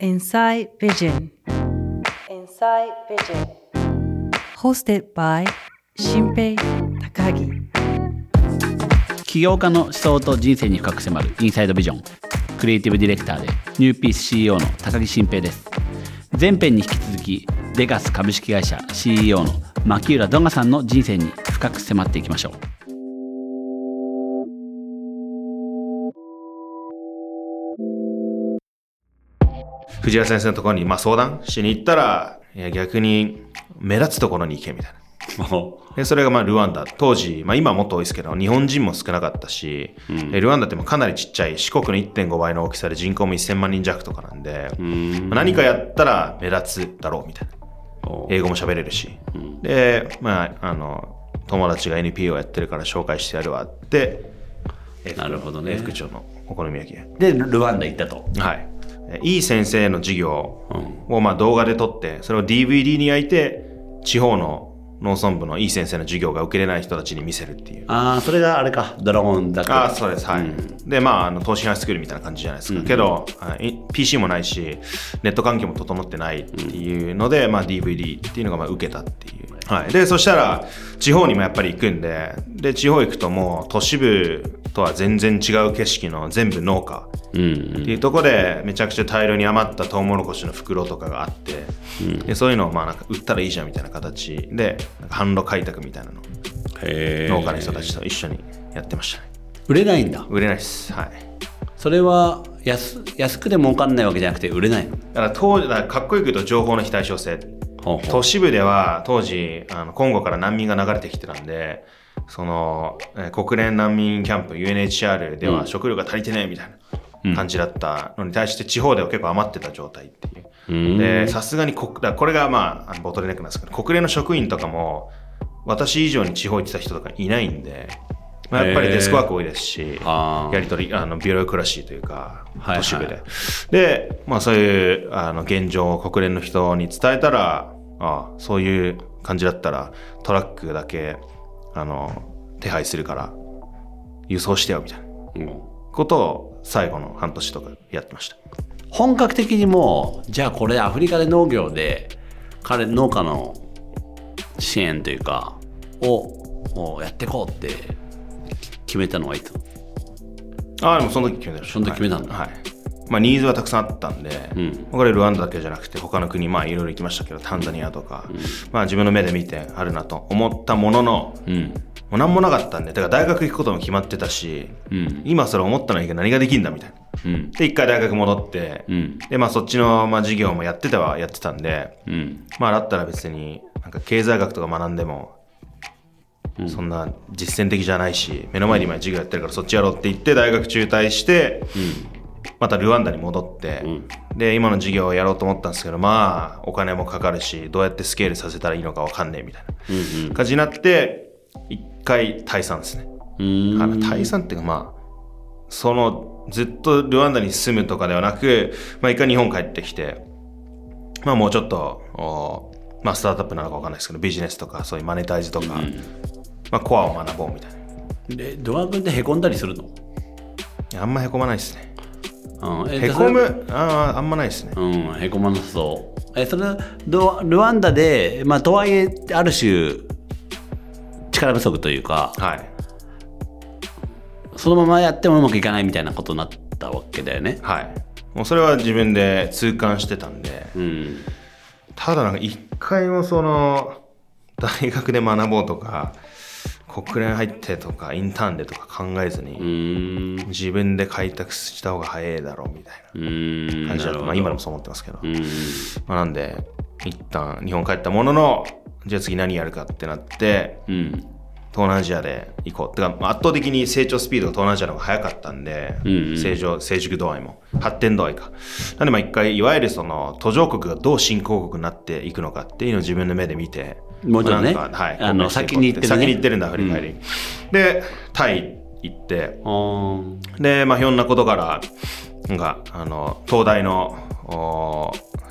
Inside Vision. Inside Vision. Hosted by 新平高木起業家の思想と人生に深く迫るインサイドビジョンクリエイティブディレクターでニューピース CEO の高木新平です前編に引き続きデガス株式会社 CEO の牧浦ドガさんの人生に深く迫っていきましょう藤原先生のところにまあ相談しに行ったら、いや逆に目立つところに行けみたいな。でそれがまあルワンダ。当時、まあ今はもっと多いですけど、日本人も少なかったし、でルワンダってもかなりちっちゃい、四国の1.5倍の大きさで人口も1000万人弱とかなんで、まあ何かやったら目立つだろうみたいな。英語も喋れるし。で、まあ、あの、友達が NPO やってるから紹介してやるわって、なるほどね副長のお好み焼き屋。でルワンダ行ったとはい。えいい先生の授業をまあ動画で撮って、それを DVD に焼いて、地方の農村部のいい先生の授業が受けれない人たちに見せるっていう。ああそれがあれかドラゴンだああ、そうです。はい。で、まあ、あの、投資ハイスクールみたいな感じじゃないですか。けど、はい PC もないし、ネット環境も整ってないっていうので、まあ、DVD っていうのがまあ受けたっていう。はい。で、そしたら、地方にもやっぱり行くんで、で、地方行くともう、都市部とは全然違う景色の全部農家。うんっていうところでめちゃくちゃ大量に余ったトウモロコシの袋とかがあって、でそういうのをまあなんか売ったらいいじゃんみたいな形でなんか販路開拓みたいなの農家の人たちと一緒にやってましたね。売れないんだ。売れないです。はい。それは安安くで儲かんないわけじゃなくて売れないの？だから当時だからかっこよく言うと情報の非対称性。ほうほう。都市部では当時あのコンゴから難民が流れてきてたんでその、えー国連難民キャンプ UNHCR では食料が足りてねえみたいな感じだったのに対して地方では結構余ってた状態っていう。でさすがに国だこれがまあボトルネックなんですけど国連の職員とかも私以上に地方行ってた人とかいないんで、まあ、やっぱりデスクワーク多いですしやり取りあのビュロクラシーというかはい。都市部で、で、まあ、そういうあの現状を国連の人に伝えたらああそういう感じだったらトラックだけあの手配するから輸送してよみたいな。うん。ことを最後の半年とかやってました。本格的にもうじゃあこれアフリカで農業で彼農家の支援というかをもうやっていこうって決めたのはいつ？ああでもその時決めたその時決めたんだ。はい、はいまあ、ニーズはたくさんあったんで、ん。これルワンダだけじゃなくて他の国まあいろいろ行きましたけどタンザニアとか、まあ自分の目で見てあるなと思ったものの、うん。もう何もなかったんでだから大学行くことも決まってたし、うん。今それ思ったのに何ができんだみたいな。うん。で一回大学戻って、うん。でまあそっちのまあ授業もやってたはやってたんでうん。まあだったら別になんか経済学とか学んでも、そんな実践的じゃないし目の前で今授業やってるからそっちやろうって言って大学中退して、またルワンダに戻って、で今の授業をやろうと思ったんですけどまあお金もかかるしどうやってスケールさせたらいいのかわかんねえみたいな感じになって一回退散ですね。退散っていうかまあそのずっとルワンダに住むとかではなく、まあ、一回日本帰ってきてまあもうちょっとおまあスタートアップなのかわかんないですけどビジネスとかそういうマネタイズとか、まあコアを学ぼうみたいな。いでドア君ってへこんだりするの、やあんまへこまないですねうん、えへこむ。あーあんまないですね。うん、へこまなさそう。え、それ、ドルワンダで、まあ、とはいえ、ある種、力不足というか、はい。そのままやってもうまくいかないみたいなことになったわけだよね。はい。もうそれは自分で痛感してたんで。うん。ただなんか一回もその大学で学ぼうとか国連入ってとかインターンでとか考えずに。自分で開拓した方が早いだろうみたい。な感じだと、まあ、今でもそう思ってますけど、うん。まあ、なんで一旦日本帰ったもののじゃあ次何やるかってなってうん。東南アジアで行こう。てかまあ圧倒的に成長スピードが東南アジアの方が早かったんで、うんうん。成長成熟度合いも。発展度合いか。なんでまあ一回いわゆるその途上国がどう新興国になっていくのかっていうのを自分の目で見てもちろんね。なんかはい。あの先に行ってるね。先に行ってるんだアフリカに、でタイ行って。で、まあ、ひょんなことから、なんか、あの、東大の、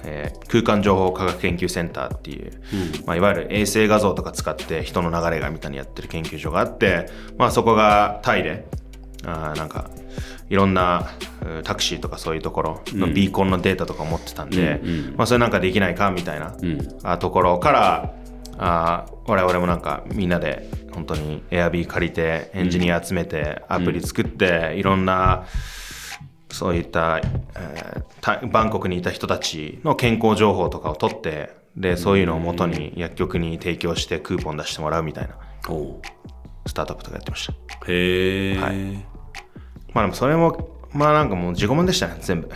えー空間情報科学研究センターっていう、まあ、いわゆる衛星画像とか使って人の流れがみたいにやってる研究所があって、まあ、そこがタイで、あーなんか、いろんな、うタクシーとかそういうところのビーコンのデータとかを持ってたんで、うんうんまあ、それなんかできないかみたいな、うところからあ我々もなんかみんなで本当に Airb 借りてエンジニア集めてアプリ作って、いろんなそういった、えーたバンコクにいた人たちの健康情報とかを取ってでそういうのをもとに薬局に提供してクーポン出してもらうみたいなスタートアップとかやってました。へえ、はい。まあでもそれもまあなんかもう自己満でしたね全部。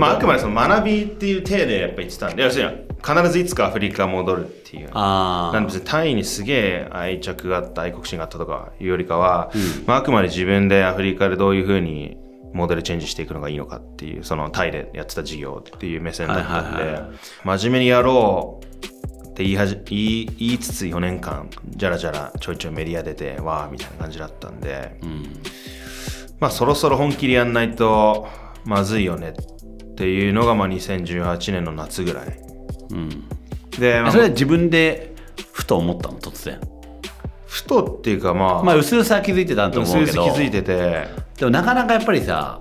まああくまでその学びっていう体でやっぱ言ってたんで要するに必ずいつかアフリカ戻るっていう。あなんで別にタイにすげえ愛着があった愛国心があったとかいうよりかは、まあ、あくまで自分でアフリカでどういうふうにモデルチェンジしていくのがいいのかっていうそのタイでやってた事業っていう目線だったんで、はいはいはい。真面目にやろうって言いはじ言い言いつつ4年間じゃらじゃらちょいちょいメディア出てわーみたいな感じだったんで、まあそろそろ本気でやんないとまずいよねっていうのがまあ2018年の夏ぐらい。うん、で、まあそれは自分でふと思ったの突然。ふとっていうかまあ、まあ薄々は気づいてたと思うけど。気づいててでもなかなかやっぱりさ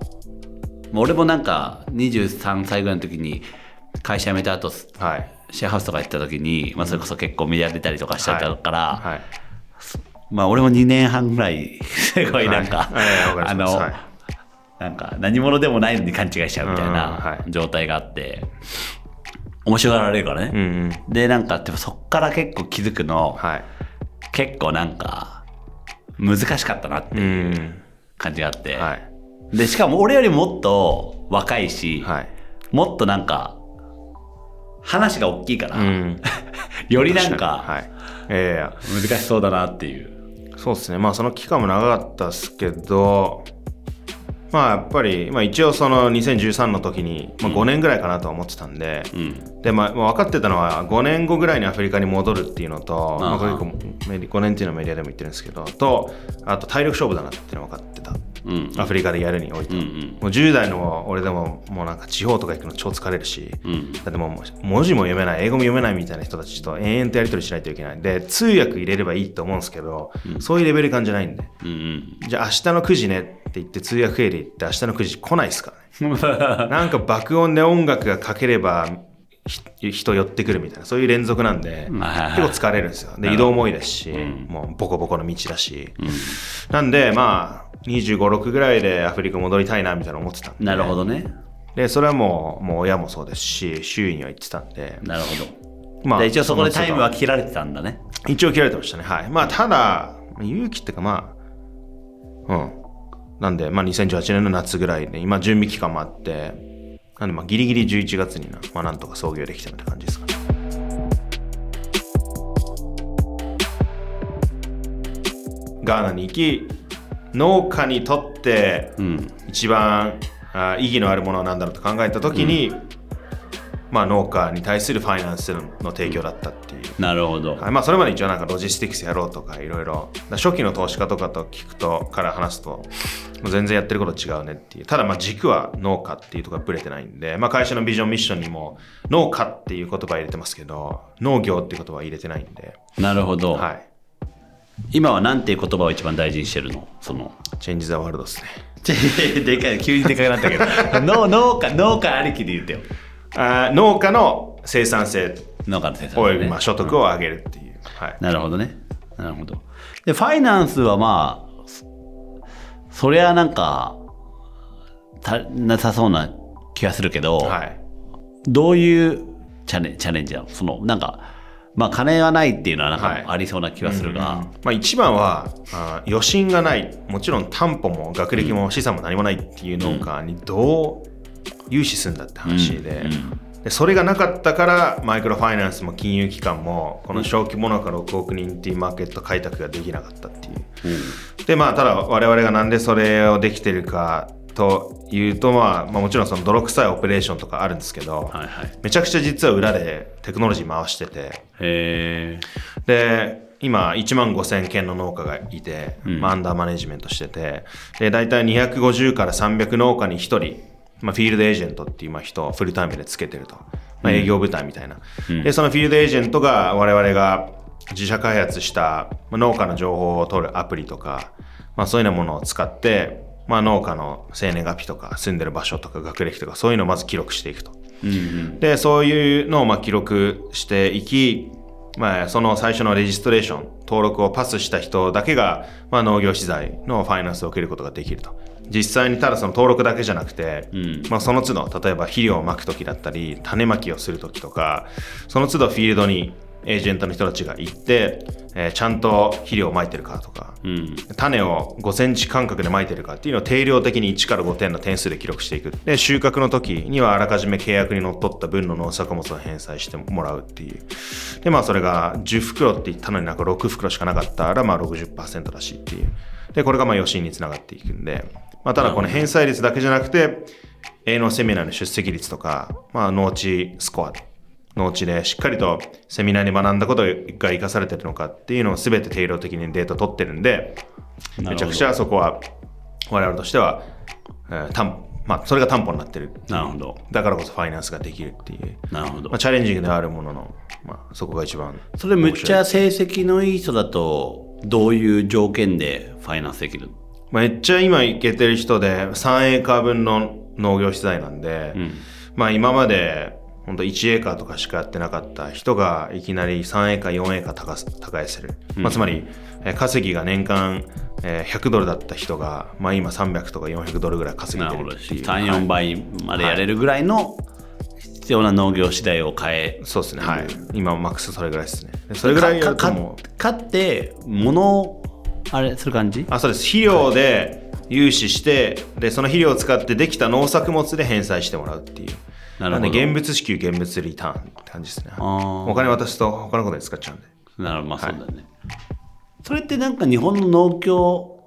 俺もなんか23歳ぐらいの時に会社辞めた後はい。シェアハウスとか行った時に、まあ、それこそ結構メディア出たりとかしちゃったから、はい。まあ俺も2年半ぐらいすごいなんか、あの、なんか何者でもないのに勘違いしちゃうみたいない。状態があって、面白がられるからね、うんうん。でなんかでもそっから結構気づくの、はい。結構なんか難しかったなってう。いうん感じがあって、はい。でしかも俺よりもっと若いし、はい。もっとなんか話が大きいから、うん。よりなんかはい。いやいや難しそうだなっていう。そうですね。まあその期間も長かったっすけどまあやっぱり、まあ、一応その2013の時に、まあ、5年ぐらいかなとは思ってたんで、うん。でまあ、まあ分かってたのは5年後ぐらいにアフリカに戻るっていうのと、まあ、結構メディ5年っていうのはメディアでも言ってるんですけどとあと体力勝負だなっていうのは分かってた、うんアフリカでやるにおいて。は、うんうん。もう10代の俺でももうなんか地方とか行くの超疲れるし、うんだってもう文字も読めない英語も読めないみたいな人たちと延々とやり取りしないといけない。で通訳入れればいいと思うんですけど、そういうレベル感じゃないんで。うんうん。じゃあ明日の9時ねって言って通訳経理行って明日の9時来ないですからね。なんか爆音で音楽がかければひ人寄ってくるみたいなそういう連続なんで結構疲れるんですよ。で移動も多いですし、もうボコボコの道だし、なんでまあ2 5 6ぐらいでアフリカ戻りたいなみたいな思ってたんで。なるほどね。でそれはもうもう親もそうですし周囲には言ってたんで。なるほど。まで一応そこでタイムは切られてたんだね。一応切られてましたね。はい。まあただ勇気っていうかまあうん。なんでまあ2018年の夏ぐらいで今準備期間もあってなんでまあギリギリ11月にな、まあ、なんとか創業できたみたいな感じですかねガーナに行き農家にとってうん。一番あ意義のあるものは何だろうと考えた時に、まあ農家に対するファイナンスの提供だったっていうなるほど。はいまあ、それまで一応なんかロジスティクスやろうとかいろいろだ初期の投資家とかと聞くとから話すともう全然やってること違うねっていうただまあ軸は農家っていうところがブレてないんで、まあ、会社のビジョンミッションにも農家っていう言葉入れてますけど農業っていう言葉は入れてないんで、なるほど。はい、今はなんていう言葉を一番大事にしてるの？その。チェンジ・ザ・ワールドですね でかい、急にでかくなったけど。農農家、農家ありきで言ってよ。あー農家の生産性農家の先生、およびまあ所得を上げるっていう、はい、なるほどね。なるほど。で、ファイナンスはまあ、そそりゃなんか、足りなさそうな気がするけど、はい。どういうチャレチャレンジなの？その、なんか、まあ、金がないっていうのはなんはい。かありそうな気がするが、まあ、一番はあー余震がない。もちろん担保も学歴も資産も何もないっていう農家にどう融資するんだって話で,、でそれがなかったからマイクロファイナンスも金融機関もこの小規模農家6億人っていうマーケット開拓ができなかったっていう。でまあただ我々がなんでそれをできてるかというと、まあ、まあもちろんその泥臭いオペレーションとかあるんですけど、はいはい。めちゃくちゃ実は裏でテクノロジー回してて。で今1万5000件の農家がいて、まあ、アンダーマネジメントしててで大体250から300農家に1人、まあ、フィールドエージェントっていうまあ人をフルタイムでつけてると、まあ、営業部隊みたいな、でそのフィールドエージェントが我々が自社開発したまあ農家の情報を取るアプリとか、まあ、そういうようなものを使ってまあ、農家の生年月日とか住んでる場所とか学歴とかそういうのをまず記録していくと。うんうん。で、そういうのをまあ記録していき、まあ、その最初のレジストレーション、登録をパスした人だけが、まあ、農業資材のファイナンスを受けることができると。実際にただその登録だけじゃなくて、んまあ、その都度、例えば肥料をまくときだったり、種まきをするときとか、その都度フィールドにエージェントの人たちが行って、えーちゃんと肥料をまいてるかとか、うん種を5センチ間隔でまいてるかっていうのを定量的に1から5点の点数で記録していく。で、収穫の時にはあらかじめ契約にのっとった分の農作物を返済してもらうっていう。で、まあそれが10袋って言ったのになんか6袋しかなかったらまあ60%らしいっていう。で、これがまあ余震につながっていくんで、まあただこの返済率だけじゃなくて、営農セミナーの出席率とか、まあ農地スコア農地でしっかりとセミナーに学んだことが生かされてるのかっていうのを全て定量的にデータ取ってるんで、めちゃくちゃそこは我々としては、えー担まあ、それが担保になってる。なるほどだからこそファイナンスができるっていう。なるほどまあ、チャレンジングではあるものの、まあ、そこが一番。それむっちゃ成績のいい人だとどういう条件でファイナンスできる？まあめっちゃ今いけてる人で3エーカー分の農業資材なんで、んまあ今まで本当1エーカーとかしかやってなかった人がいきなり3エーカー、4エーカー耕せる。まあつまり、えー稼ぎが年間、えー100ドルだった人が、まあ今300とか400ドルぐらい稼げてるっていう。34倍までやれるぐらいの必要な農業資材を変えそうですね、はい。今マックスそれぐらいですね。でそれぐらいやかかるともう、買って物をあれする感じあ、そうです。肥料で融資して、で、その肥料を使ってできた農作物で返済してもらうっていう。なるほど現物支給、現物リターンって感じですね。お金渡すと他のことに使っちゃうんで。なるほどまあそうだね、それってなんか日本の農協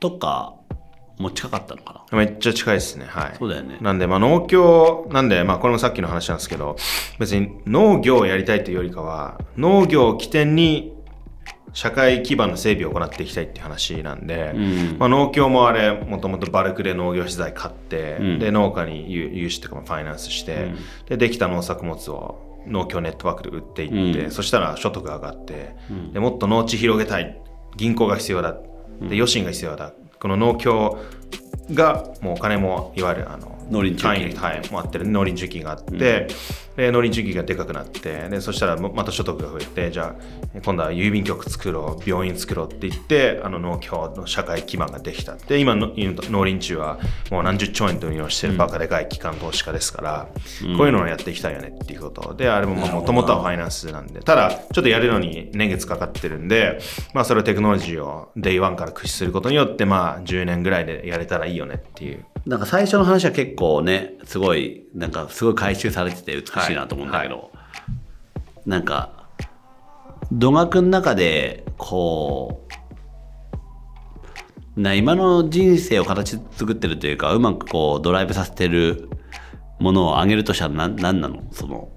とかも近かったのかな？めっちゃ近いですね。はい。そうだよねなんで、まあ農協、なんで、まあこれもさっきの話なんですけど、別に農業をやりたいというよりかは、農業を起点に社会基盤の整備を行っていきたいっていう話なんで、んまあ、農協もあれ、もともとバルクで農業資材買って、んで、農家に融融資とかもファイナンスして、で、できた農作物を農協ネットワークで売っていって、うんそしたら所得が上がって、で、もっと農地広げたい。銀行が必要だ。で、余震が必要だ。この農協が、もうお金も、いわゆる、あの、農林中金単位はい、もあってる。農林中金があって、で農林中金がでかくなってでそしたらままた所得が増えてじゃあ今度は郵便局作ろう病院作ろうって言ってあの農協の社会基盤ができたで今の農林中はもう何十兆円と運用してるバカでかい機関投資家ですから、こういうのをやっていきたいよねっていうこと。であれももともとはファイナンスなんで。ただちょっとやるのに年月かかってるんで、まあ、それをテクノロジーを Day1 から駆使することによってまあ10年ぐらいでやれたらいいよねっていう。なんか最初の話は結構ねすごいなんかすごい回収されてて美しいなと思うんだけど、なんか土学の中でこうな今の人生を形作ってるというかうまくこうドライブさせてるものを上げるとしたら何何なの？その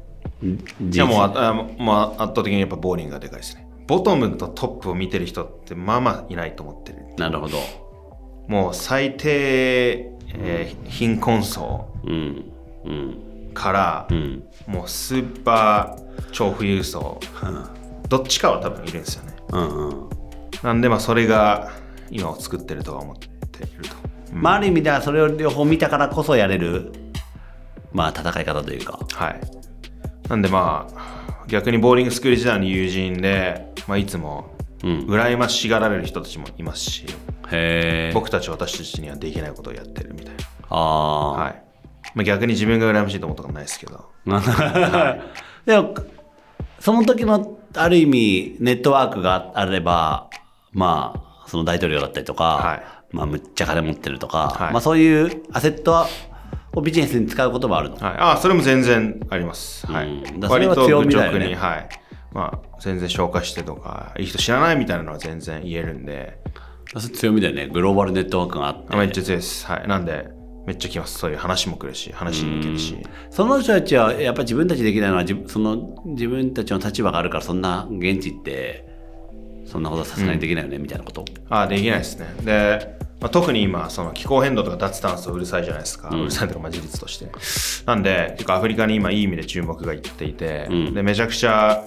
ん人いやもう生ああまあ、圧倒的にやっぱボーリングがでかいですね。ボトムとトップを見てる人ってまあまあいないと思ってる。なるほどもう最低、えー貧困層うんうんから、うんもうスーパー超富裕層、どっちかは多分いるんですよね。うんうんなんでまあそれが今を作ってるとは思っていると。まあある意味ではそれを両方見たからこそやれるまあ戦い方というかはい。なんでまあ逆にボーリングスクール時代の友人で、まあ、いつもうん羨ましがられる人たちもいますし、僕たち私たちにはできないことをやってるみたいな。ああ、はい。まあ、逆に自分が羨ましいと思ったことないですけど。でもその時のある意味ネットワークがあればまあその大統領だったりとか、はいまあむっちゃ金持ってるとか、はいまあそういうアセットはをビジネスに使うこともあるの、はい。ああ、それも全然あります。はい。割とはい。まあ、全然紹介してとか、いい人知らないみたいなのは全然言えるんで、強みだよねグローバルネットワークがあってあめっちゃ強いです。はい。なんで、めっちゃ来ます。そういう話も来るし、話に行けるし。その人たちはやっぱり自分たちできないのは自その自分たちの立場があるからそんな現地ってそんなことはさすがにできないよね、みたいなこと？ああ、できないですね。で、まあ、特に今、その気候変動とか脱炭素うるさいじゃないですか。うるさいとか、まあ、事実として。なんで、結構アフリカに今いい意味で注目がいっていて、うんで、めちゃくちゃ、あ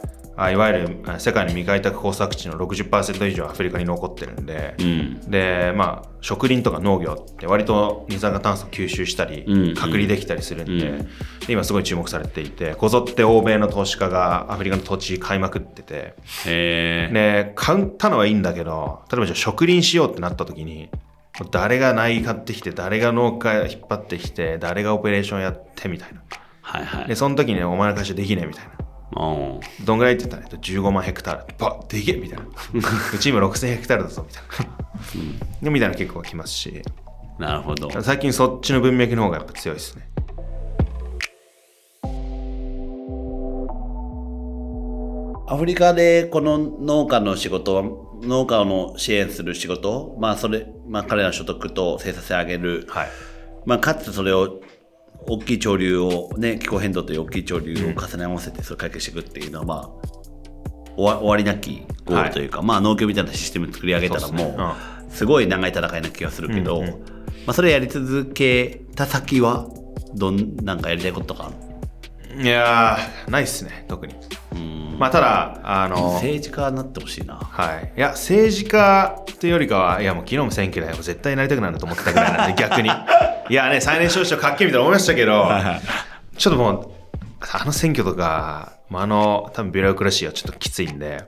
いわゆるあ世界の未開拓耕作地の60%以上アフリカに残ってるんで、うん。でまあ植林とか農業って割と二酸化炭素吸収したり、うん隔離できたりするんで、うんで今すごい注目されていてこぞって欧米の投資家がアフリカの土地買いまくってて。で買ったのはいいんだけど例えばじゃあ植林しようってなった時に誰が苗買ってきて誰が農家引っ張ってきて誰がオペレーションやってみたいなはいはいで。その時にお前の会社できねえみたいなうん。どんぐらいって言ったら15万ヘクタール。バッでけえみたいな。うち今6000ヘクタールだぞみたいな。みたいな結構来ますし。なるほど。最近そっちの文脈の方がやっぱ強いですね。アフリカでこの農家の仕事、農家の支援する仕事、まあそれ、まあ彼らの所得と生産性上げる、はい。まあかつそれを大きい潮流をね、気候変動という大きい潮流を重ね合わせてそれを解決していくっていうのはまあ終わ終わりなきゴールというか、まあ農協みたいなシステム作り上げたらもうすごい長い戦いな気がするけど、うんうんまあそれやり続けた先はどんなんかやりたいこととかいやーないっすね特に。うん。まあただあの政治家になってほしいな。はい。いや政治家というよりかはいやもう昨日も選挙で絶対なりたくなると思ってたぐらいなんで逆にいやね最年少市長かっけえみたいな思いましたけどちょっともうあの選挙とか、まあ、あの多分ビュロクラシーはちょっときついんで、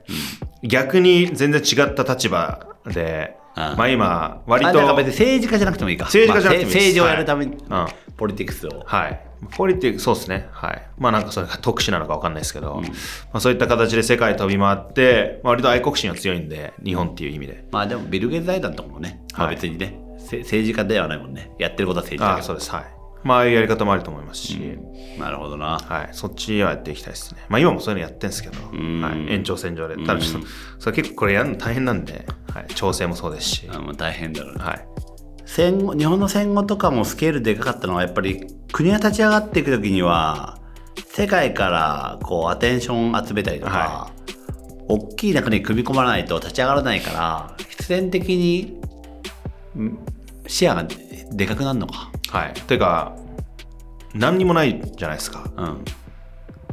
逆に全然違った立場で、うんまあ今割と政治家じゃなくてもいいか。政治家じゃなくてもいい政治をやるために、はいポリティクスを。はい。ポリティック、そうですね。はい。まあなんかそれが特殊なのかわかんないですけど、まあそういった形で世界飛び回って、まあ、割と愛国心は強いんで、日本っていう意味で。まあでもビル・ゲイツ財団とかもね、まあはい別にね、せ政治家ではないもんね。やってることは政治家ああ、そうです。はい。まあああいうやり方もあると思いますし、なるほどな。はい。そっちはやっていきたいですね。まあ今もそういうのやってんですけど、んはい。延長線上で。ただちょっと、それ結構これやるの大変なんで、はい。調整もそうですし、あまあ大変だろうね。はい。戦後、日本の戦後とかもスケールでかかったのは、やっぱり国が立ち上がっていくときには、世界からこうアテンション集めたりとか、は大きい中に組み込まないと立ち上がらないから、必然的にん視野がでかくなるのか。はい。てか、何にもないじゃないですか。うん。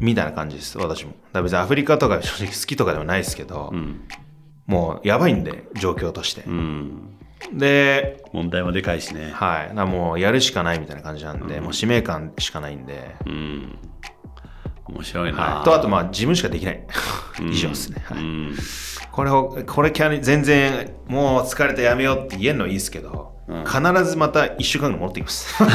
みたいな感じです、私も。だ別にアフリカとか正直好きとかではないですけど、うん。もうやばいんで、状況として。うん。で、問題もでかいしね。はい。だもうやるしかないみたいな感じなんで、もう使命感しかないんで、うん。面白いな。はい。と、あとまあ自分しかできない。以上ですね。はい。うん。これを、これキャリ全然もう疲れてやめようって言えるのいいですけど、必ずまた1週間後戻ってきます。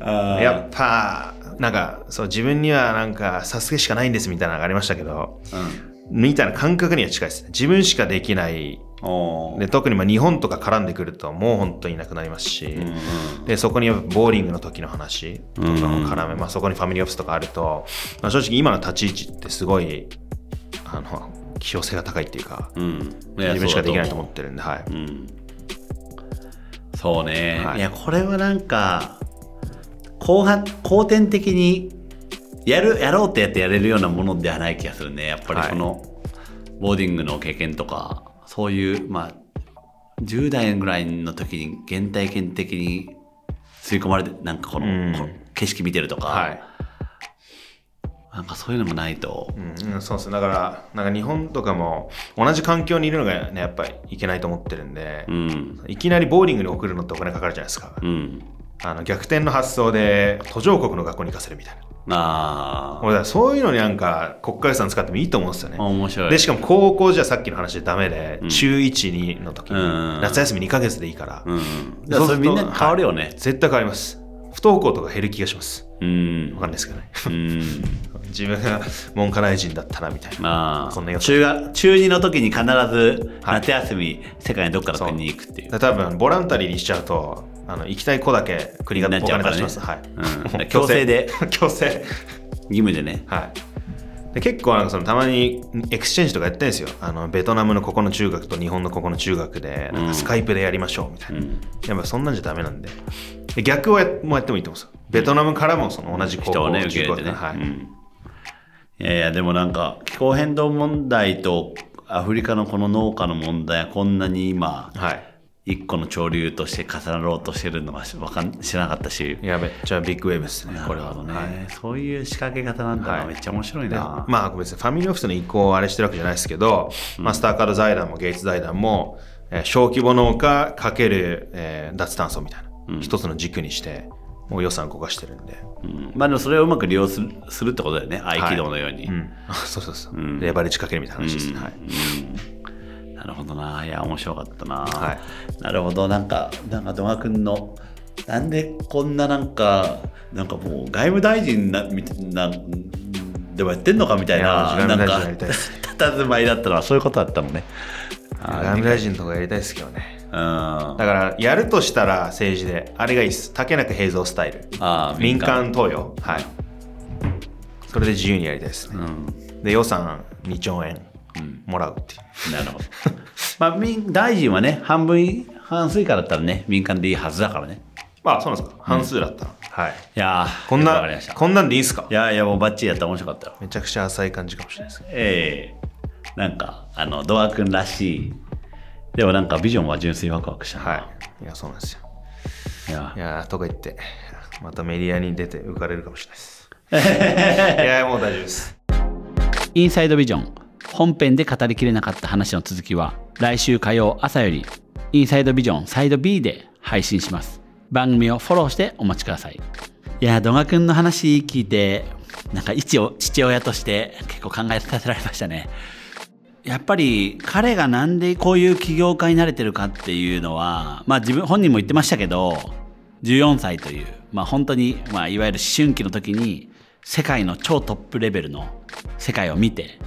やっぱ、なんか、そう、自分にはなんか、サスケしかないんですみたいなのがありましたけど、うん。みたいな感覚には近いですね。自分しかできない。で特にまあ日本とか絡んでくるともう本当にいなくなりますし、うんでそこにボーリングの時の話とかも絡め、まあ、そこにファミリーオフィスとかあると、まあ、正直今の立ち位置ってすごいあの希少性が高いっていうか、うん。自分しかできないと思うってるんで、はい。うん。そうね。はいい、や、これはなんか、後半、後天的に、やる、やろうってやってやれるようなものではない気がするね。やっぱりはいこの、ボーディングの経験とか、そういう、まあ、10代ぐらいの時に原体験的に吸い込まれて、なんかこの、うん景色見てるとか、はいなんかそういうのもないと、うんうん、そうです。ねだからなんか日本とかも同じ環境にいるのがねやっぱりいけないと思ってるんで、うん。いきなりボーリングに送るのってお金かかるじゃないですか、うん。あの逆転の発想で途上国の学校に行かせるみたいな。あ俺そういうのになんか国家予算使ってもいいと思うんですよね。あ、面白い。でしかも高校じゃさっきの話でダメで、うん。中12の時に、うん。夏休み2ヶ月でいいから、うん。だからそれみんな変わるよね。絶対変わります。不登校とか減る気がします。うん。わかんないですけどね。うん。自分が文科大臣だったらみたいな。まあ、そんな中学、中2の時に必ずはい。夏休み、世界のどっかの国に行くっていう。だから多分 voluntary にしちゃうとあの行きたい子だけ国がお金出します、はい、うん。強制で。強制。義務でね。はい。で結構なんかそのたまに exchange とかやってるんですよ。あのベトナムのここの中学と日本のここの中学でなんかスカイプでやりましょうみたいな、うん。やっぱそんなんじゃダメなんで。で逆をやもやってもいいと思うんですよ。ベトナムからもその同じ高校、人をね、受け入れてね。はい。うんいやいや、でもなんか、気候変動問題とアフリカのこの農家の問題はこんなに今、はい。一個の潮流として重なろうとしてるのはわかん知らなかったし。やべじゃあビッグウェーブですねこれはね、はいそういう仕掛け方なんだな、はい。めっちゃ面白いな、まあ別にファミリーオフィスの移行をあれしてるわけじゃないですけど、マスターカード財団もゲイツ財団も、えー小規模農家かける、えー脱炭素みたいな、一つの軸にしてもう予算動かしてるんで、うん。まあでもそれをうまく利用するするってことだよね。合気道のように、うん、あ そうそうそう、レバレッジかけるみたいな話ですね、はい。なるほどな。いや面白かったな、はなるほど。なんかなんか戸川君のなんでこんななんかなんかもう外務大臣なみたいなでもやってんのかみたいななんかたいです 佇まいだったのはそういうことだったのね。外務大臣とかやりたいですけどねだからやるとしたら政治で。あれがいいです。竹中平蔵スタイル。あ民間投与。はい。それで自由にやりたいですね、うん。で予算2兆円もらうっていう、なるほど。まあ民大臣はね半分半数以下だったらね民間でいいはずだからね。まあそうなんですか。半数だったら、はい。い。やーこんなこんなんでいいんすか？いやいやもうバッチリやったら面白かったよ。めちゃくちゃ浅い感じかもしれないですねええ。なんかあのドア君らしいでもなんかビジョンは純粋ワクワクした。なはい。いやそうなんですよ。いや。いやーとか言ってまたメディアに出て浮かれるかもしれないです。いやもう大丈夫です。インサイドビジョン本編で語りきれなかった話の続きは来週火曜朝よりインサイドビジョンサイド B で配信します。番組をフォローしてお待ちくださいいやー、ドガ君の話聞いて、なんか一応父親として結構考えさせられましたね。やっぱり彼がなんでこういう起業家になれてるかっていうのは、まあ自分本人も言ってましたけど、14歳という、まあ本当に、まあいわゆる思春期の時に世界の超トップレベルの世界を見て、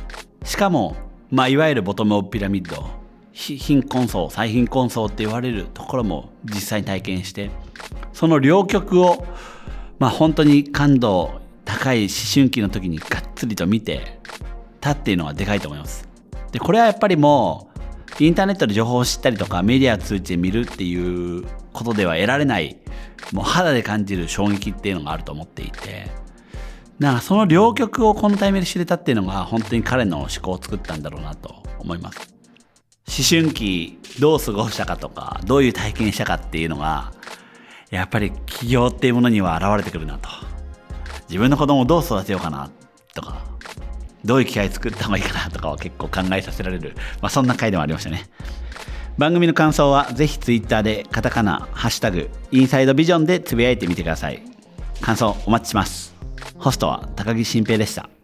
しかも、まあいわゆるボトムオブピラミッド、貧困層、最貧困層って言われるところも実際に体験して、その両極を、まあ本当に感度高い思春期の時にがっつりと見てたっていうのはでかいと思います。で、これはやっぱりもう、インターネットで情報を知ったりとかメディア通じて見るっていうことでは得られない、もう肌で感じる衝撃っていうのがあると思っていて、だからその両極をこのタイミングで知れたっていうのが本当に彼の思考を作ったんだろうなと思います。思春期どう過ごしたかとか、どういう体験したかっていうのが、やっぱり起業っていうものには現れてくるなと。自分の子供をどう育てようかなとか、どういう機会作った方がいいかなとかを結構考えさせられる、まあ、そんな回でもありましたね。番組の感想はぜひツイッターでカタカナ、ハッシュタグ、インサイドビジョンでつぶやいてみてください。感想お待ちします。ホストは高木新平でした。